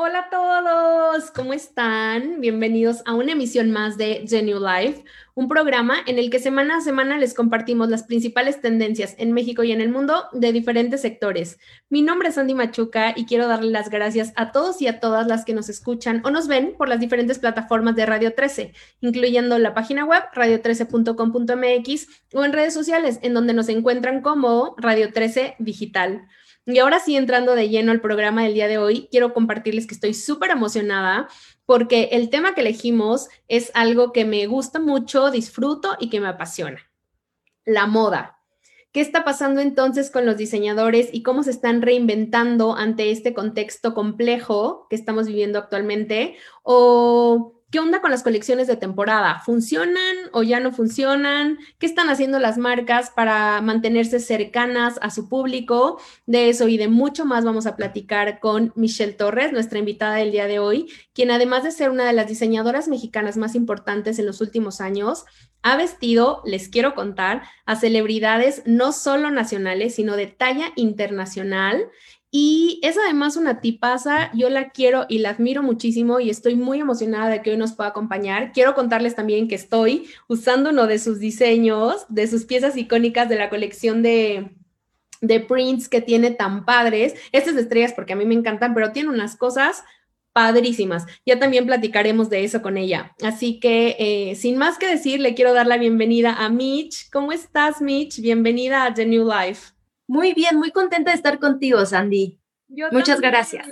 Hola a todos, ¿cómo están? Bienvenidos a una emisión más de Genu Life, un programa en el que semana a semana les compartimos las principales tendencias en México y en el mundo de diferentes sectores. Mi nombre es Andy Machuca y quiero darle las gracias a todos y a todas las que nos escuchan o nos ven por las diferentes plataformas de Radio 13, incluyendo la página web radio13.com.mx o en redes sociales en donde nos encuentran como Radio 13 Digital. Y ahora sí, entrando de lleno al programa del día de hoy, quiero compartirles que estoy súper emocionada porque el tema que elegimos es algo que me gusta mucho, disfruto y que me apasiona. La moda. ¿Qué está pasando entonces con los diseñadores y cómo se están reinventando ante este contexto complejo que estamos viviendo actualmente? ¿O ¿Qué onda con las colecciones de temporada? ¿Funcionan o ya no funcionan? ¿Qué están haciendo las marcas para mantenerse cercanas a su público? De eso y de mucho más vamos a platicar con Michelle Torres, nuestra invitada del día de hoy, quien además de ser una de las diseñadoras mexicanas más importantes en los últimos años, ha vestido, les quiero contar, a celebridades no solo nacionales, sino de talla internacional y es además una tipaza, yo la quiero y la admiro muchísimo y estoy muy emocionada de que hoy nos pueda acompañar. Quiero contarles también que estoy usando uno de sus diseños, de sus piezas icónicas de la colección de, de prints que tiene tan padres. Estas estrellas porque a mí me encantan, pero tiene unas cosas padrísimas. Ya también platicaremos de eso con ella. Así que, eh, sin más que decir, le quiero dar la bienvenida a Mitch. ¿Cómo estás, Mitch? Bienvenida a The New Life. Muy bien, muy contenta de estar contigo, Sandy. Muchas gracias.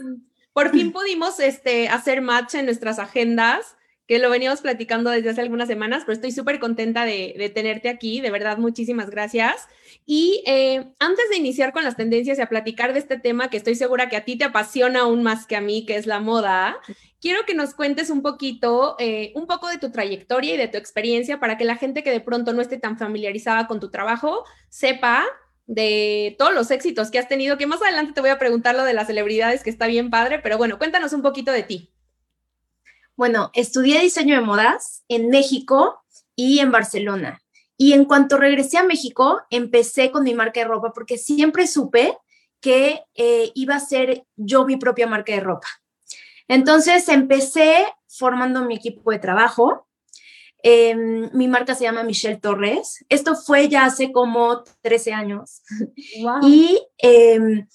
Por fin pudimos este, hacer match en nuestras agendas, que lo veníamos platicando desde hace algunas semanas, pero estoy súper contenta de, tenerte aquí. De verdad, muchísimas gracias. Y eh, antes de iniciar con las tendencias y a platicar de este tema que estoy segura que a ti te apasiona aún más que a mí, que es la moda, quiero que nos cuentes un poquito, eh, un poco de tu trayectoria y de tu experiencia para que la gente que de pronto no esté tan familiarizada con tu trabajo sepa de todos los éxitos que has tenido, que más adelante te voy a preguntar lo de las celebridades, que está bien padre, pero bueno, cuéntanos un poquito de ti. Bueno, estudié diseño de modas en México y en Barcelona. Y en cuanto regresé a México, empecé con mi marca de ropa porque siempre supe que eh, iba a ser yo mi propia marca de ropa. Entonces empecé formando mi equipo de trabajo Em, mi marca se llama Michelle Torres. Esto fue ya hace como 13 años. Y em,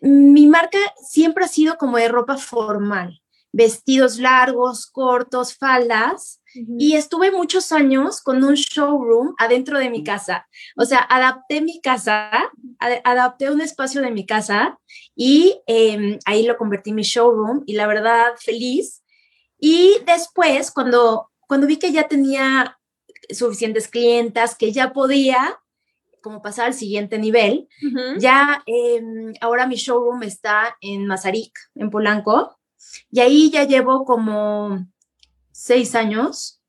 mi marca siempre ha sido como de ropa formal, vestidos largos, cortos, faldas. Y estuve muchos años con un showroom adentro de mi casa. O sea, adapté mi casa, adapté un espacio de mi casa y em, ahí lo convertí en mi showroom y la verdad feliz. Y después, cuando cuando vi que ya tenía suficientes clientas, que ya podía como pasar al siguiente nivel, ya em, ahora mi showroom está en Mazarik, en Polanco, y ahí ya llevo como seis años.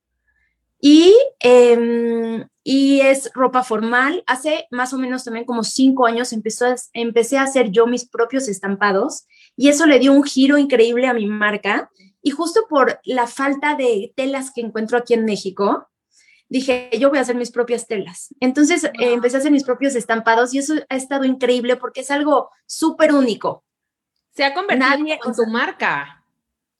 Y, em, y es ropa formal. Hace más o menos también como cinco años empezó empecé a hacer yo mis propios estampados y eso le dio un giro increíble a mi marca y justo por la falta de telas que encuentro aquí en México, dije, yo voy a hacer mis propias telas. Entonces eh, empecé a hacer mis propios estampados y eso ha estado increíble porque es algo súper único. Se ha convertido en tu marca.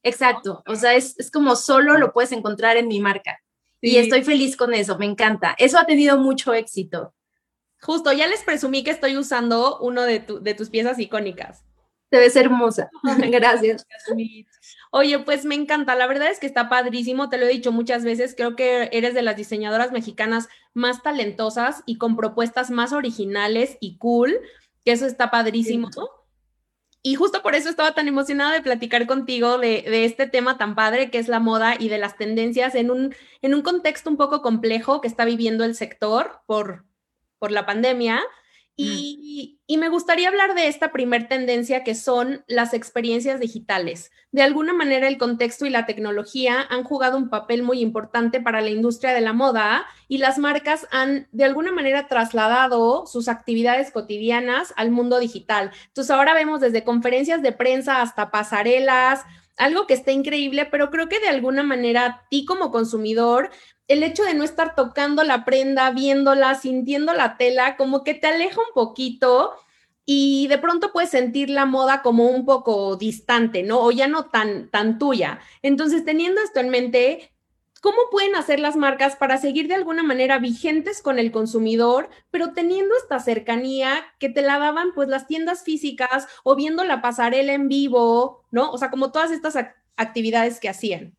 Exacto, o sea, es, como solo lo puedes encontrar en mi marca. Y estoy feliz con eso, me encanta. Eso ha tenido mucho éxito. Justo, ya les presumí que estoy usando uno de, de tus piezas icónicas. Te ves hermosa. Gracias. Oye, pues me encanta. La verdad es que está padrísimo. Te lo he dicho muchas veces. Creo que eres de las diseñadoras mexicanas más talentosas y con propuestas más originales y cool, que eso está padrísimo. Y justo por eso estaba tan emocionada de platicar contigo de, de, este tema tan padre que es la moda y de las tendencias en un, en un contexto un poco complejo que está viviendo el sector por, por la pandemia y, me gustaría hablar de esta primer tendencia que son las experiencias digitales. De alguna manera el contexto y la tecnología han jugado un papel muy importante para la industria de la moda y las marcas han de alguna manera trasladado sus actividades cotidianas al mundo digital. Entonces ahora vemos desde conferencias de prensa hasta pasarelas, algo que está increíble, pero creo que de alguna manera ti como consumidor el hecho de no estar tocando la prenda, viéndola, sintiendo la tela, como que te aleja un poquito y de pronto puedes sentir la moda como un poco distante, ¿no? O ya no tan, tan tuya. Entonces, teniendo esto en mente, ¿cómo pueden hacer las marcas para seguir de alguna manera vigentes con el consumidor, pero teniendo esta cercanía que te la daban pues las tiendas físicas o viendo la pasarela en vivo, ¿no? O sea, como todas estas actividades que hacían.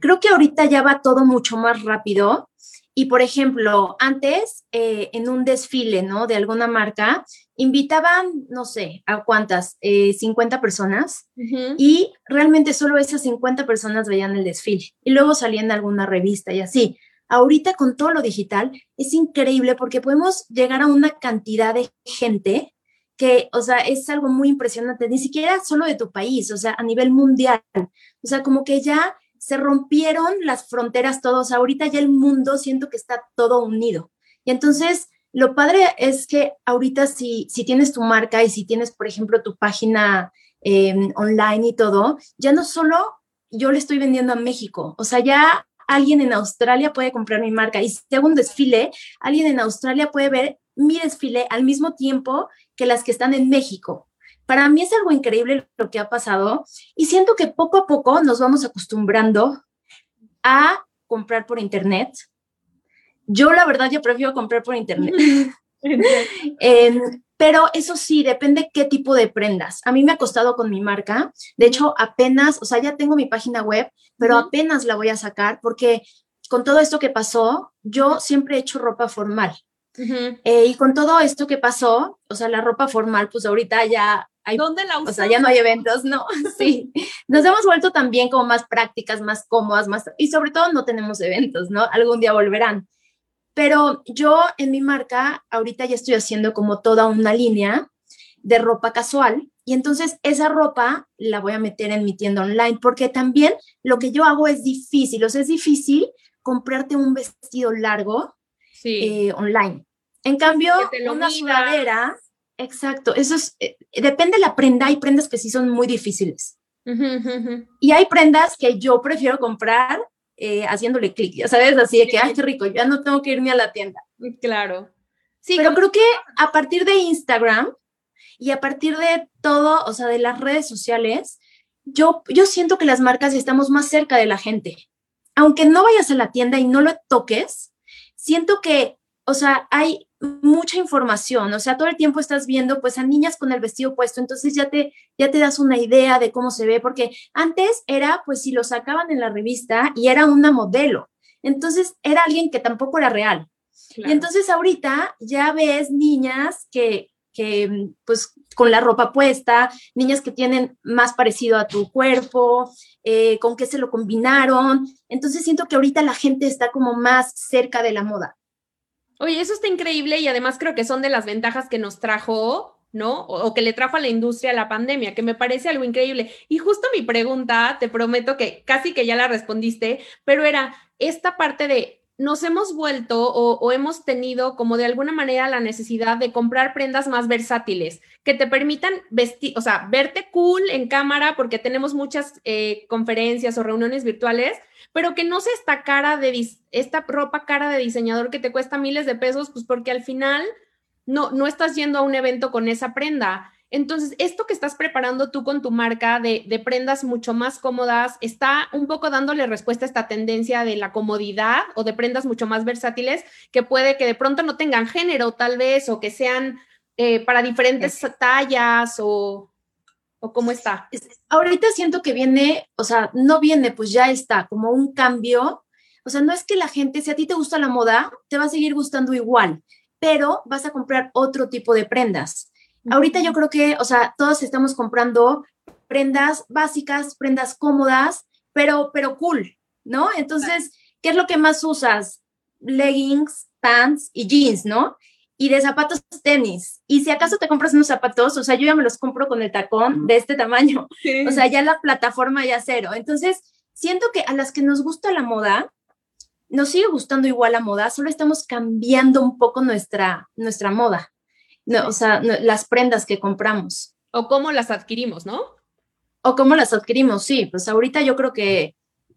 Creo que ahorita ya va todo mucho más rápido y por ejemplo, antes eh, en un desfile, ¿no? De alguna marca, invitaban, no sé, a cuántas, 50 eh, personas y realmente solo esas 50 personas veían el desfile y luego salían de alguna revista y así. Ahorita con todo lo digital es increíble porque podemos llegar a una cantidad de gente que, o sea, es algo muy impresionante, ni siquiera solo de tu país, o sea, a nivel mundial. O sea, como que ya se rompieron las fronteras todos. Ahorita ya el mundo siento que está todo unido. Y entonces, lo padre es que ahorita si, si tienes tu marca y si tienes, por ejemplo, tu página em, online y todo, ya no solo yo le estoy vendiendo a México, o sea, ya alguien en Australia puede comprar mi marca y si hago un desfile, alguien en Australia puede ver mi desfile al mismo tiempo que las que están en México. Para mí es algo increíble lo que ha pasado y siento que poco a poco nos vamos acostumbrando a comprar por internet. Yo la verdad yo prefiero comprar por internet. pero eso sí, depende qué tipo de prendas. A mí me ha costado con mi marca. De hecho, apenas, o sea, ya tengo mi página web, pero apenas la voy a sacar porque con todo esto que pasó, yo siempre he hecho ropa formal. Eh, y con todo esto que pasó, o sea, la ropa formal, pues ahorita ya ¿Dónde la usas? O sea, ya no hay eventos, no, sí. Nos hemos vuelto también como más prácticas, más cómodas, más, y sobre todo no tenemos eventos, ¿no? Algún día volverán. Pero yo en mi marca, ahorita ya estoy haciendo como toda una línea de ropa casual, y entonces esa ropa la voy a meter en mi tienda online, porque también lo que yo hago es difícil, o sea, es difícil comprarte un vestido largo eh, online. En cambio, una sudadera Exacto, eso es, eh, depende de la prenda, hay prendas que sí son muy difíciles. Y hay prendas que yo prefiero comprar eh, haciéndole clic, ya sabes, así de que, ay, qué rico, ya no tengo que irme a la tienda. Claro. Sí, pero creo que a partir de Instagram y a partir de todo, o sea, de las redes sociales, yo, yo siento que las marcas estamos más cerca de la gente. Aunque no vayas a la tienda y no lo toques, siento que, o sea, hay mucha información, o sea, todo el tiempo estás viendo pues a niñas con el vestido puesto, entonces ya te, ya te das una idea de cómo se ve, porque antes era pues si lo sacaban en la revista y era una modelo, entonces era alguien que tampoco era real. Y entonces ahorita ya ves niñas que, que pues con la ropa puesta, niñas que tienen más parecido a tu cuerpo, eh, con qué se lo combinaron. Entonces siento que ahorita la gente está como más cerca de la moda. Oye, eso está increíble y además creo que son de las ventajas que nos trajo, ¿no? O, que le trajo a la industria la pandemia, que me parece algo increíble. Y justo mi pregunta, te prometo que casi que ya la respondiste, pero era esta parte de nos hemos vuelto o, hemos tenido como de alguna manera la necesidad de comprar prendas más versátiles que te permitan vestir, o sea, verte cool en cámara porque tenemos muchas eh, conferencias o reuniones virtuales, pero que no sea esta cara de esta ropa cara de diseñador que te cuesta miles de pesos, pues porque al final no, no estás yendo a un evento con esa prenda. Entonces, esto que estás preparando tú con tu marca de, de, prendas mucho más cómodas, está un poco dándole respuesta a esta tendencia de la comodidad o de prendas mucho más versátiles que puede que de pronto no tengan género tal vez o que sean eh, para diferentes tallas o, ¿O cómo está? Ahorita siento que viene, o sea, no viene, pues ya está, como un cambio. O sea, no es que la gente, si a ti te gusta la moda, te va a seguir gustando igual, pero vas a comprar otro tipo de prendas. Ahorita yo creo que, o sea, todos estamos comprando prendas básicas, prendas cómodas, pero, pero cool, ¿no? Entonces, ¿qué es lo que más usas? Leggings, pants y jeans, ¿no? y de zapatos tenis. Y si acaso te compras unos zapatos, o sea, yo ya me los compro con el tacón de este tamaño. O sea, ya la plataforma ya cero. Entonces, siento que a las que nos gusta la moda, nos sigue gustando igual la moda, solo estamos cambiando un poco nuestra, nuestra moda. No, o sea, las prendas que compramos. O cómo las adquirimos, ¿no? O cómo las adquirimos, sí. Pues ahorita yo creo que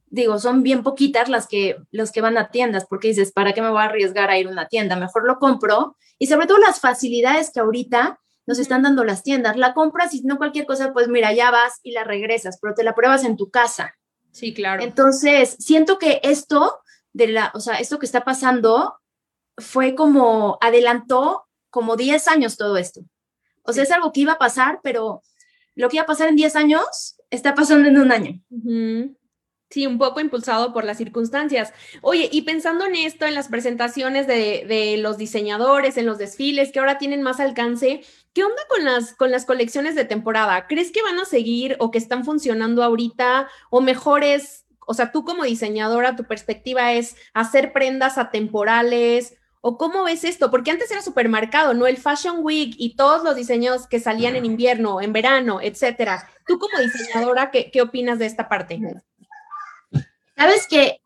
digo, son bien poquitas las que, los que van a tiendas, porque dices, ¿para qué me voy a arriesgar a ir a una tienda? Mejor lo compro. Y sobre todo las facilidades que ahorita nos están dando las tiendas. La compras y no cualquier cosa, pues mira, ya vas y la regresas, pero te la pruebas en tu casa. Sí, claro. Entonces, siento que esto de la, o sea, esto que está pasando fue como adelantó como 10 años todo esto. O sea, es algo que iba a pasar, pero lo que iba a pasar en 10 años está pasando en un año. Sí, un poco impulsado por las circunstancias. Oye, y pensando en esto, en las presentaciones de, de, los diseñadores, en los desfiles que ahora tienen más alcance, ¿qué onda con las, con las colecciones de temporada? ¿Crees que van a seguir o que están funcionando ahorita? ¿O mejor es, o sea, tú como diseñadora, tu perspectiva es hacer prendas atemporales? ¿O cómo ves esto? Porque antes era supermercado, ¿no? El Fashion Week y todos los diseños que salían en invierno, en verano, etcétera. Tú como diseñadora, ¿qué, qué opinas de esta parte? Sabes que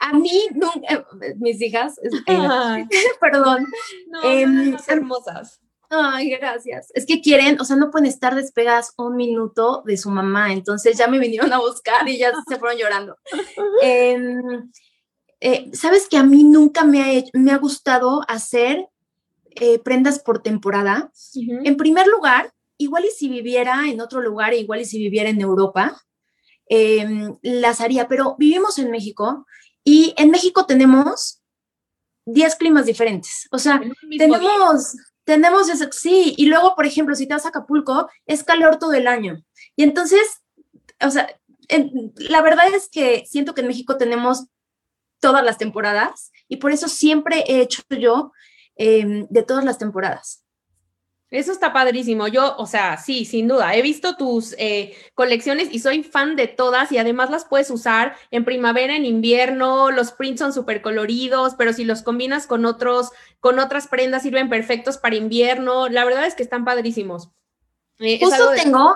a mí nunca, mis hijas, eh, perdón, no, em, hermosas. Ay, gracias. Es que quieren, o sea, no pueden estar despegadas un minuto de su mamá, entonces ya me vinieron a buscar y ya se fueron llorando. Em, eh, Sabes que a mí nunca me ha, me ha gustado hacer eh, prendas por temporada. En primer lugar, igual y si viviera en otro lugar, igual y si viviera en Europa, Em, las haría, pero vivimos en México y en México tenemos 10 climas diferentes. O sea, tenemos, tenemos eso, sí, y luego, por ejemplo, si te vas a Acapulco, es calor todo el año. Y entonces, o sea, la verdad es que siento que en México tenemos todas las temporadas y por eso siempre he hecho yo em, de todas las temporadas. Eso está padrísimo. Yo, o sea, sí, sin duda. He visto tus eh, colecciones y soy fan de todas y además las puedes usar en primavera, en invierno. Los prints son súper coloridos, pero si los combinas con otros, con otras prendas sirven perfectos para invierno. La verdad es que están padrísimos. Eh, Justo tengo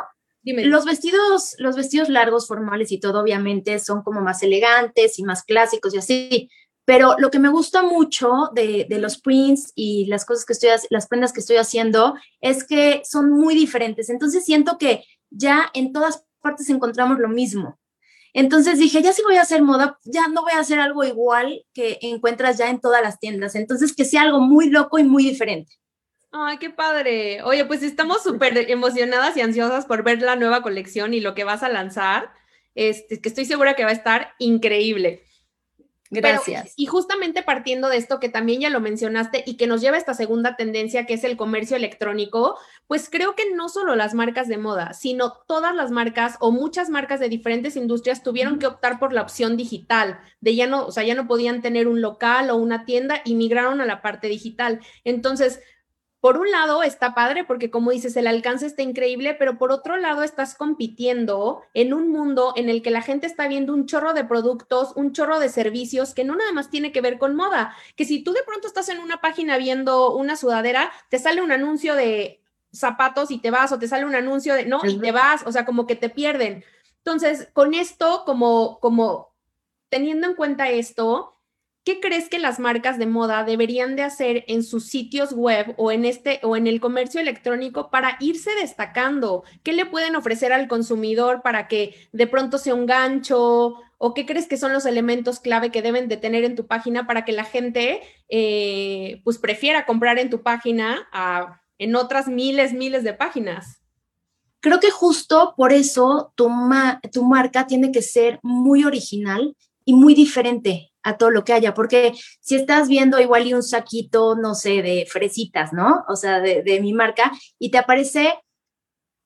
los vestidos, los vestidos largos, formales y todo, obviamente, son como más elegantes y más clásicos y así. Pero lo que me gusta mucho de, los prints y las cosas que estoy, las prendas que estoy haciendo es que son muy diferentes. Entonces siento que ya en todas partes encontramos lo mismo. Entonces dije, ya si voy a hacer moda, ya no voy a hacer algo igual que encuentras ya en todas las tiendas. Entonces que sea algo muy loco y muy diferente. Ay, qué padre. Oye, pues estamos súper emocionadas y ansiosas por ver la nueva colección y lo que vas a lanzar. Este, que estoy segura que va a estar increíble. Gracias. y justamente partiendo de esto que también ya lo mencionaste y que nos lleva a esta segunda tendencia que es el comercio electrónico, pues creo que no solo las marcas de moda, sino todas las marcas o muchas marcas de diferentes industrias tuvieron que optar por la opción digital, de ya no, o sea, ya no podían tener un local o una tienda y migraron a la parte digital. Entonces, por un lado está padre porque como dices, el alcance está increíble, pero por otro lado estás compitiendo en un mundo en el que la gente está viendo un chorro de productos, un chorro de servicios que no nada más tiene que ver con moda, que si tú de pronto estás en una página viendo una sudadera, te sale un anuncio de zapatos y te vas o te sale un anuncio de no y te vas, o sea, como que te pierden. Entonces, con esto como como teniendo en cuenta esto, ¿qué crees que las marcas de moda deberían de hacer en sus sitios web o en este o en el comercio electrónico para irse destacando? ¿Qué le pueden ofrecer al consumidor para que de pronto sea un gancho? ¿O qué crees que son los elementos clave que deben de tener en tu página para que la gente eh, pues prefiera comprar en tu página a en otras miles, miles de páginas? Creo que justo por eso tu, tu marca tiene que ser muy original y muy diferente a todo lo que haya, porque si estás viendo igual y un saquito, no sé, de fresitas, ¿no? O sea, de, mi marca, y te aparece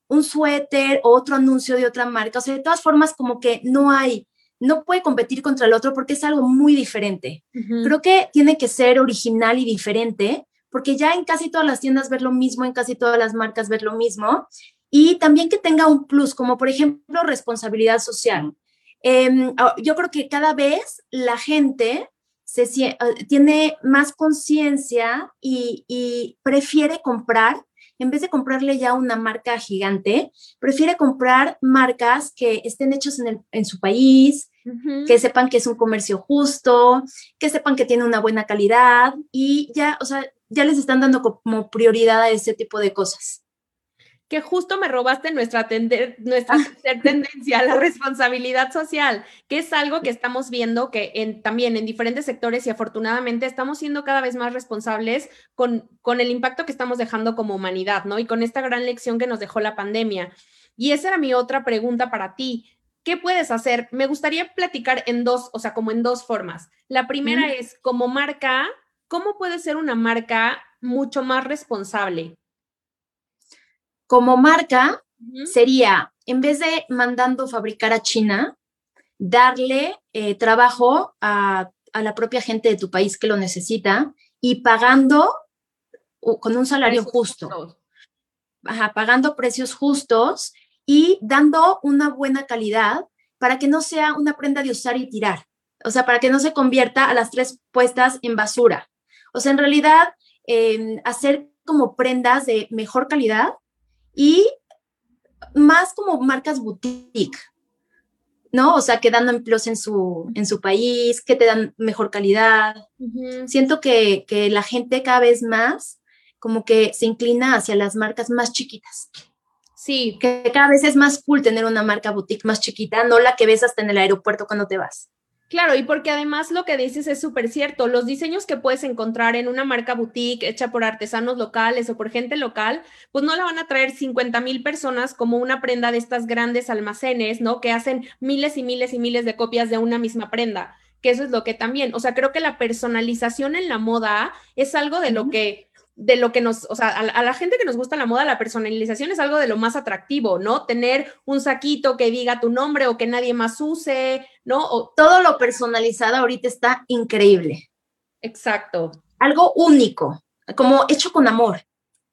un suéter o otro anuncio de otra marca, o sea, de todas formas como que no hay, no puede competir contra el otro porque es algo muy diferente. Creo que tiene que ser original y diferente, porque ya en casi todas las tiendas ver lo mismo, en casi todas las marcas ver lo mismo, y también que tenga un plus, como por ejemplo responsabilidad social. Em, ah, yo creo que cada vez la gente se, ah, tiene más conciencia y, prefiere comprar, en vez de comprarle ya una marca gigante, prefiere comprar marcas que estén hechas en, su país, que sepan que es un comercio justo, que sepan que tiene una buena calidad y ya, o sea, ya les están dando como prioridad a ese tipo de cosas. Que justo me robaste nuestra, nuestra ah. tendencia, la responsabilidad social, que es algo que estamos viendo que en, también en diferentes sectores y afortunadamente estamos siendo cada vez más responsables con, con el impacto que estamos dejando como humanidad, ¿no? Y con esta gran lección que nos dejó la pandemia. Y esa era mi otra pregunta para ti. ¿Qué puedes hacer? Me gustaría platicar en dos, o sea, como en dos formas. La primera es, como marca, ¿cómo puede ser una marca mucho más responsable? Como marca, sería, en vez de mandando fabricar a China, darle eh, trabajo a, la propia gente de tu país que lo necesita y pagando con un salario justo. Ajá, pagando precios justos y dando una buena calidad para que no sea una prenda de usar y tirar. O sea, para que no se convierta a las tres puestas en basura. O sea, en realidad, hacer como prendas de mejor calidad y más como marcas boutique, ¿no? O sea, que dan empleos en su, en su país, que te dan mejor calidad. Siento que, que la gente cada vez más como que se inclina hacia las marcas más chiquitas. Sí. Que cada vez es más cool tener una marca boutique más chiquita, no la que ves hasta en el aeropuerto cuando te vas. Claro, y porque además lo que dices es súper cierto, los diseños que puedes encontrar en una marca boutique hecha por artesanos locales o por gente local, pues no la van a traer 50 mil personas como una prenda de estas grandes almacenes, ¿no? Que hacen miles y miles y miles de copias de una misma prenda, que eso es lo que también, o sea, creo que la personalización en la moda es algo de lo que de lo que nos, o sea, a, la gente que nos gusta la moda, la personalización es algo de lo más atractivo, ¿no? Tener un saquito que diga tu nombre o que nadie más use, ¿no? O, Todo lo personalizado ahorita está increíble. Exacto. Algo único, como hecho con amor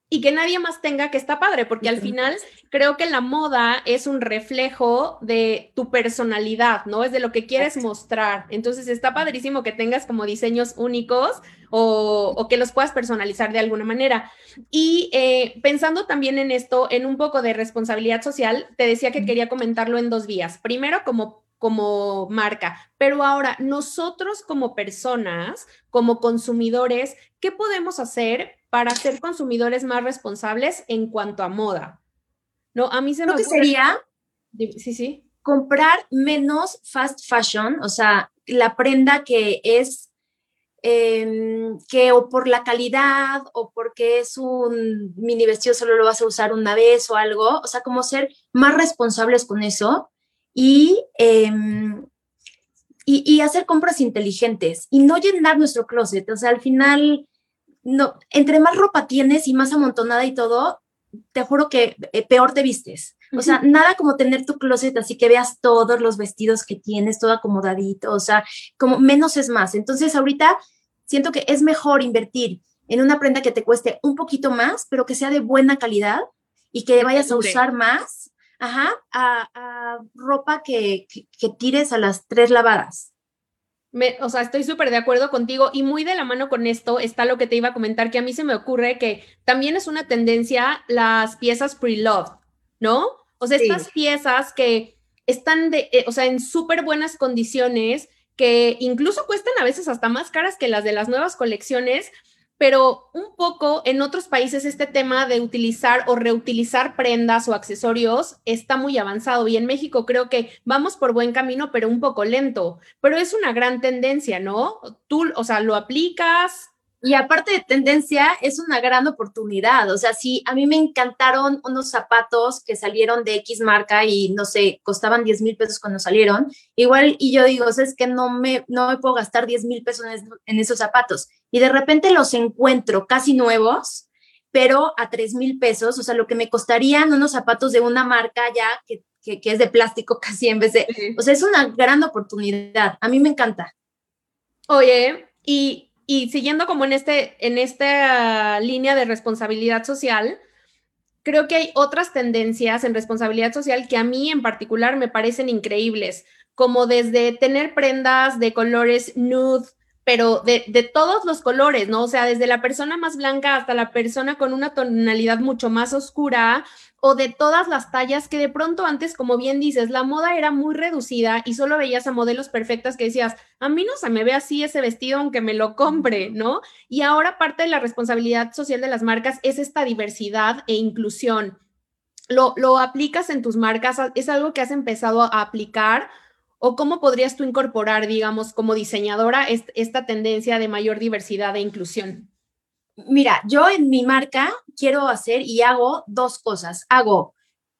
y que nadie más tenga que está padre, porque al final creo que la moda es un reflejo de tu personalidad, ¿no? Es de lo que quieres mostrar. Entonces está padrísimo que tengas como diseños únicos o, que los puedas personalizar de alguna manera. Y eh, pensando también en esto, en un poco de responsabilidad social, te decía que quería comentarlo en dos vías. Primero, como como marca, pero ahora nosotros como personas, como consumidores, ¿qué podemos hacer para ser consumidores más responsables en cuanto a moda. No, a mí se me que sería Sí, sí. Comprar menos fast fashion, o sea, la prenda que es em, que o por la calidad o porque es un mini vestido solo lo vas a usar una vez o algo, o sea, como ser más responsables con eso y, em, y, y, hacer compras inteligentes y no llenar nuestro closet, o sea, al final no, entre más ropa tienes y más amontonada y todo, te juro que eh, peor te vistes. O sea, nada como tener tu closet así que veas todos los vestidos que tienes, todo acomodadito, o sea, como menos es más. Entonces, ahorita siento que es mejor invertir en una prenda que te cueste un poquito más, pero que sea de buena calidad y que vayas a usar más, ajá, a, ropa que, que tires a las tres lavadas. O sea, estoy súper de acuerdo contigo y muy de la mano con esto está lo que te iba a comentar, que a mí se me ocurre que también es una tendencia las piezas pre-loved, ¿no? O sea, estas piezas que están de, eh, o sea, en súper buenas condiciones, que incluso cuestan a veces hasta más caras que las de las nuevas colecciones, pero un poco en otros países este tema de utilizar o reutilizar prendas o accesorios está muy avanzado y en México creo que vamos por buen camino, pero un poco lento, pero es una gran tendencia, ¿no? Tú, o sea, lo aplicas, y aparte de tendencia, es una gran oportunidad. O sea, sí, a mí me encantaron unos zapatos que salieron de X marca y no sé, costaban 10 mil pesos cuando salieron. Igual, y yo digo, es que no me, no me puedo gastar 10 mil pesos en, esos zapatos. Y de repente los encuentro casi nuevos, pero a 3 mil pesos. O sea, lo que me costarían unos zapatos de una marca ya que, que es de plástico casi en vez de. O sea, es una gran oportunidad. A mí me encanta. Oye, y y siguiendo como en, este, en esta línea de responsabilidad social, creo que hay otras tendencias en responsabilidad social que a mí en particular me parecen increíbles, como desde tener prendas de colores nude, pero de, de, todos los colores, ¿no? O sea, desde la persona más blanca hasta la persona con una tonalidad mucho más oscura, o de todas las tallas que de pronto antes, como bien dices, la moda era muy reducida y solo veías a modelos perfectas que decías, a mí no se me ve así ese vestido aunque me lo compre, ¿no? Y ahora parte de la responsabilidad social de las marcas es esta diversidad e inclusión. lo, lo aplicas en tus marcas? ¿Es algo que has empezado a aplicar? ¿O cómo podrías tú incorporar, digamos, como diseñadora, esta tendencia de mayor diversidad e inclusión? Mira, yo en mi marca quiero hacer y hago dos cosas. Hago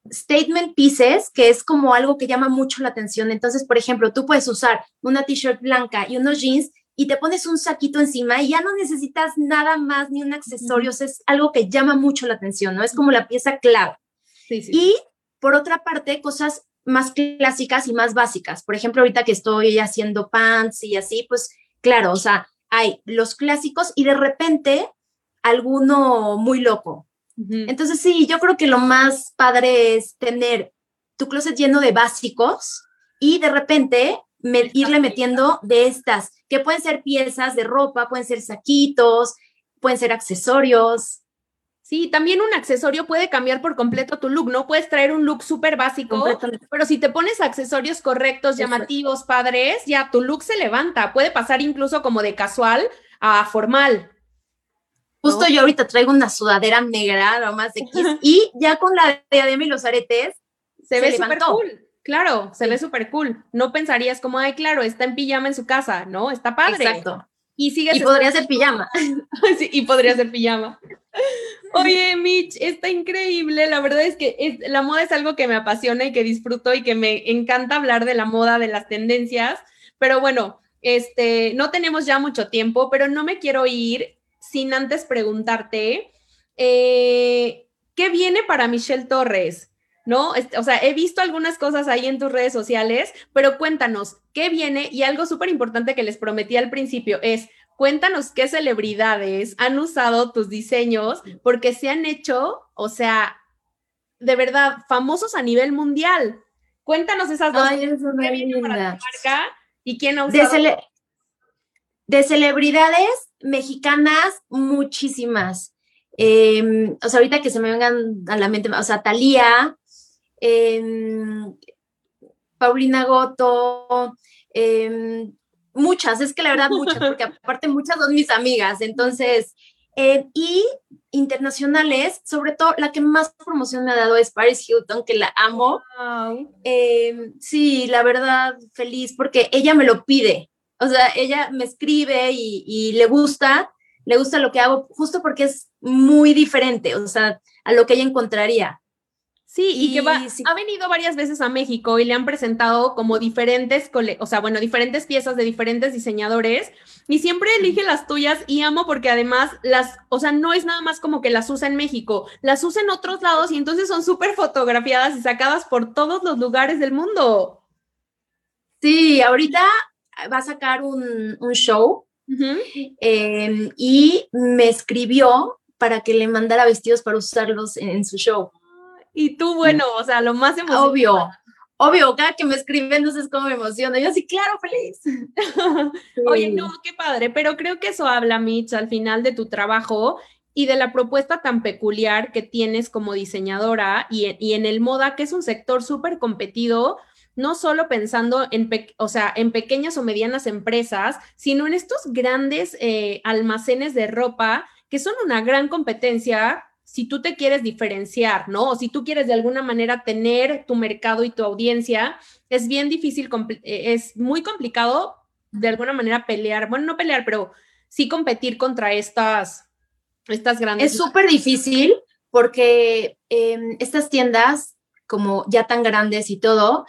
statement pieces, que es como algo que llama mucho la atención. Entonces, por ejemplo, tú puedes usar una t-shirt blanca y unos jeans y te pones un saquito encima y ya no necesitas nada más ni un accesorio. es algo que llama mucho la atención, ¿no? Es como la pieza clave. Y por otra parte, cosas más clásicas y más básicas. Por ejemplo, ahorita que estoy haciendo pants y así, pues claro, o sea, hay los clásicos y de repente alguno muy loco. Entonces sí, yo creo que lo más padre es tener tu closet lleno de básicos y de repente irle metiendo de estas, que pueden ser piezas de ropa, pueden ser saquitos, pueden ser accesorios. Sí, también un accesorio puede cambiar por completo tu look, ¿no? Puedes traer un look súper básico, pero si te pones accesorios correctos, llamativos, padres, ya tu look se levanta. Puede pasar incluso como de casual a formal. Justo yo ahorita traigo una sudadera negra, lo más de X, y ya con la diadema y los aretes se, ve súper cool. Claro, se ve súper cool. No pensarías como, ay, claro, está en pijama en su casa, ¿no? Está padre. Exacto. Y, y podría ser pijama. sí, y podría ser pijama. Oye, Mitch, está increíble. La verdad es que la moda es algo que me apasiona y que disfruto y que me encanta hablar de la moda, de las tendencias. Pero bueno, este, no tenemos ya mucho tiempo, pero no me quiero ir sin antes preguntarte, eh, ¿qué viene para Michelle Torres? ¿no? O sea, he visto algunas cosas ahí en tus redes sociales, pero cuéntanos, ¿qué viene? Y algo súper importante que les prometí al principio es, cuéntanos qué celebridades han usado tus diseños, porque se han hecho, o sea, de verdad, famosos a nivel mundial. Cuéntanos esas dos. Ay, es una marca y quién ha usado. De, de celebridades mexicanas, muchísimas. Em, o sea, ahorita que se me vengan a la mente, o sea, Talía, Em, Paulina Goto, em, muchas, es que la verdad muchas, porque aparte muchas son mis amigas, entonces, eh, y internacionales, sobre todo la que más promoción me ha dado es Paris Hilton, que la amo. Em, sí, la verdad, feliz porque ella me lo pide, o sea, ella me escribe y, y le gusta, le gusta lo que hago, justo porque es muy diferente, o sea, a lo que ella encontraría. Sí, y, que ha venido varias veces a México y le han presentado como diferentes, o sea, bueno, diferentes piezas de diferentes diseñadores y siempre elige las tuyas y amo porque además las, o sea, no es nada más como que las usa en México, las usa en otros lados y entonces son súper fotografiadas y sacadas por todos los lugares del mundo. Sí, ahorita va a sacar un, show em, y me escribió para que le mandara vestidos para usarlos en su show. Y tú, bueno, o sea, lo más emocionante. Obvio, obvio, cada que me escriben, no sé cómo me emociona. Yo sí, claro, feliz. Oye, no, qué padre, pero creo que eso habla, Mitch, al final de tu trabajo y de la propuesta tan peculiar que tienes como diseñadora y, y en el moda, que es un sector súper competido, no solo pensando en, o sea, en pequeñas o medianas empresas, sino en estos grandes eh, almacenes de ropa que son una gran competencia si tú te quieres diferenciar, ¿no? O si tú quieres de alguna manera tener tu mercado y tu audiencia, es bien difícil, eh, es muy complicado de alguna manera pelear, bueno, no pelear, pero sí competir contra estas, estas grandes. Es súper difícil porque em, estas tiendas, como ya tan grandes y todo,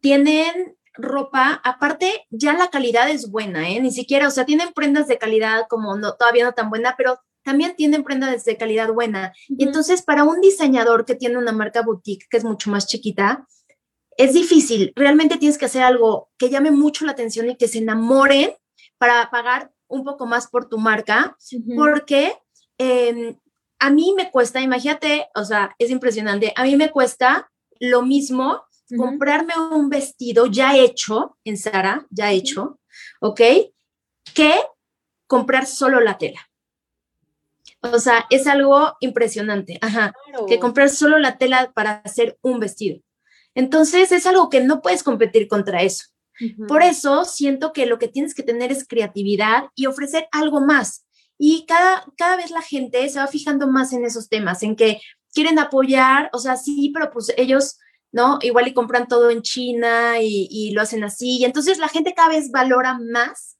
tienen ropa, aparte ya la calidad es buena, ¿eh? Ni siquiera, o sea, tienen prendas de calidad como no, todavía no tan buena, pero también tienen prendas de calidad buena. Y entonces, para un diseñador que tiene una marca boutique que es mucho más chiquita, es difícil. Realmente tienes que hacer algo que llame mucho la atención y que se enamoren para pagar un poco más por tu marca, porque em, a mí me cuesta, imagínate, o sea, es impresionante, a mí me cuesta lo mismo comprarme un vestido ya hecho en Sara, ya hecho, ¿ok? Que comprar solo la tela. O sea, es algo impresionante, ajá, que comprar solo la tela para hacer un vestido. Entonces, es algo que no puedes competir contra eso. Por eso siento que lo que tienes que tener es creatividad y ofrecer algo más. Y cada, cada vez la gente se va fijando más en esos temas, en que quieren apoyar, o sea, sí, pero pues ellos, ¿no? Igual y compran todo en China y, y lo hacen así. Y entonces la gente cada vez valora más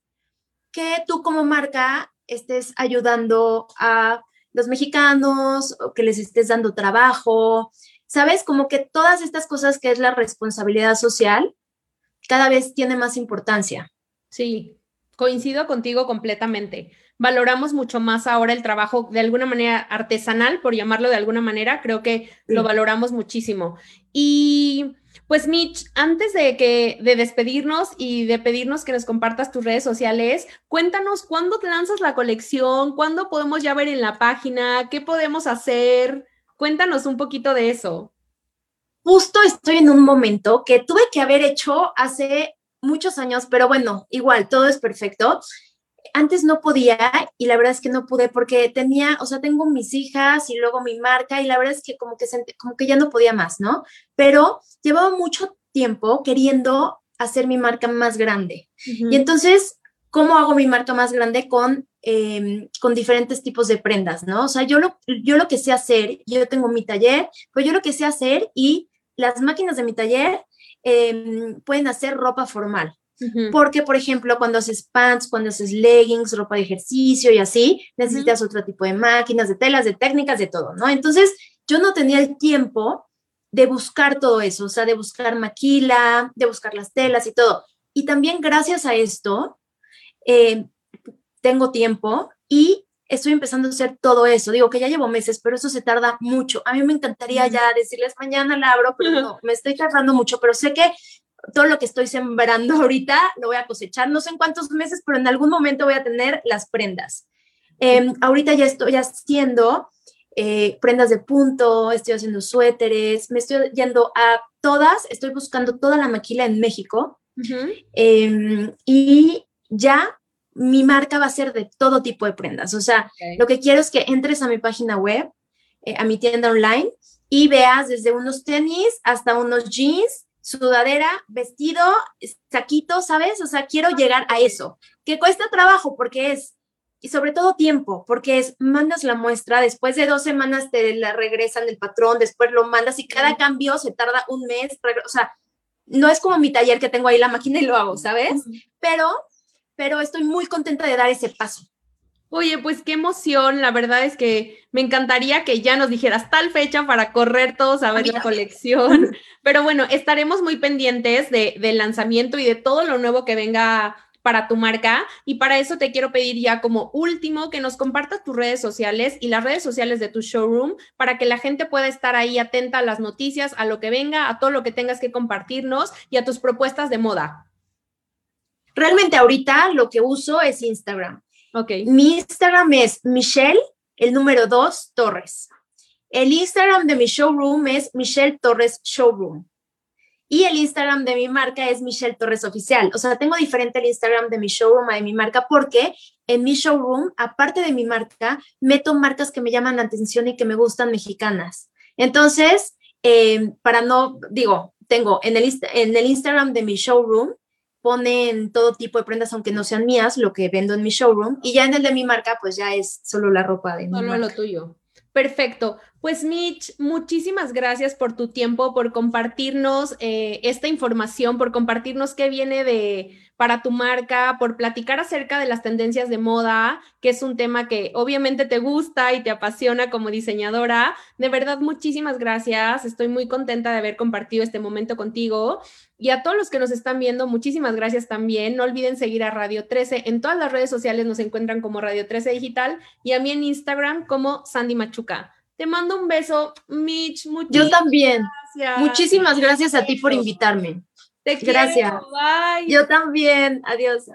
que tú como marca estés ayudando a los mexicanos o que les estés dando trabajo, ¿sabes? Como que todas estas cosas que es la responsabilidad social cada vez tiene más importancia. Sí, coincido contigo completamente. Valoramos mucho más ahora el trabajo de alguna manera artesanal, por llamarlo de alguna manera, creo que lo valoramos muchísimo. Y pues Mitch, antes de que de despedirnos y de pedirnos que nos compartas tus redes sociales, cuéntanos cuándo te lanzas la colección, cuándo podemos ya ver en la página, qué podemos hacer. Cuéntanos un poquito de eso. Justo estoy en un momento que tuve que haber hecho hace muchos años, pero bueno, igual, todo es perfecto. Antes no podía y la verdad es que no pude porque tenía, o sea, tengo mis hijas y luego mi marca y la verdad es que como que, como que ya no podía más, ¿no? Pero llevaba mucho tiempo queriendo hacer mi marca más grande. Y entonces, ¿cómo hago mi marca más grande con, em, con diferentes tipos de prendas, ¿no? O sea, yo lo, yo lo que sé hacer, yo tengo mi taller, pues yo lo que sé hacer y las máquinas de mi taller Em, pueden hacer ropa formal. Porque, por ejemplo, cuando haces pants, cuando haces leggings, ropa de ejercicio y así, necesitas otro tipo de máquinas, de telas, de técnicas, de todo, ¿no? Entonces, yo no tenía el tiempo de buscar todo eso, o sea, de buscar maquila, de buscar las telas y todo. Y también gracias a esto, em, tengo tiempo y estoy empezando a hacer todo eso. Digo que ya llevo meses, pero eso se tarda mucho. A mí me encantaría ya decirles mañana la abro, pero no, me estoy tardando mucho, pero sé que todo lo que estoy sembrando ahorita lo voy a cosechar, no sé en cuántos meses, pero en algún momento voy a tener las prendas. Em, ahorita ya estoy haciendo eh, prendas de punto, estoy haciendo suéteres, me estoy yendo a todas, estoy buscando toda la maquila en México em, y ya mi marca va a ser de todo tipo de prendas. O sea, lo que quiero es que entres a mi página web, eh, a mi tienda online y veas desde unos tenis hasta unos jeans, sudadera, vestido, saquito, ¿sabes? O sea, quiero llegar a eso, que cuesta trabajo porque es, y sobre todo tiempo, porque es, mandas la muestra, después de dos semanas te la regresan el patrón, después lo mandas y cada cambio se tarda un mes, o sea, no es como mi taller que tengo ahí la máquina y lo hago, ¿sabes? Pero pero estoy muy contenta de dar ese paso. Oye, pues qué emoción. La verdad es que me encantaría que ya nos dijeras tal fecha para correr todos a ver la colección. Pero bueno, estaremos muy pendientes de, del lanzamiento y de todo lo nuevo que venga para tu marca. Y para eso te quiero pedir ya como último que nos compartas tus redes sociales y las redes sociales de tu showroom para que la gente pueda estar ahí atenta a las noticias, a lo que venga, a todo lo que tengas que compartirnos y a tus propuestas de moda. Realmente ahorita lo que uso es Instagram. Ok. Mi Instagram es Michelle, el número 2, Torres. El Instagram de mi showroom es Michelle Torres Showroom. Y el Instagram de mi marca es Michelle Torres Oficial. O sea, tengo diferente el Instagram de mi showroom a de mi marca porque en mi showroom, aparte de mi marca, meto marcas que me llaman la atención y que me gustan mexicanas. Entonces, eh, para no, digo, tengo en el, en el Instagram de mi showroom, ponen todo tipo de prendas, aunque no sean mías, lo que vendo en mi showroom. Y ya en el de mi marca, pues ya es solo la ropa de mi Solo lo tuyo. Perfecto. Pues Mitch, muchísimas gracias por tu tiempo, por compartirnos eh, esta información, por compartirnos qué viene de para tu marca, por platicar acerca de las tendencias de moda, que es un tema que obviamente te gusta y te apasiona como diseñadora. De verdad, muchísimas gracias. Estoy muy contenta de haber compartido este momento contigo. Y a todos los que nos están viendo, muchísimas gracias también. No olviden seguir a Radio 13. En todas las redes sociales nos encuentran como Radio 13 Digital y a mí en Instagram como Sandy Machuca. Te mando un beso, Mitch. Yo también. Muchísimas gracias a ti por invitarme. Te gracias. Yo también. Adiós.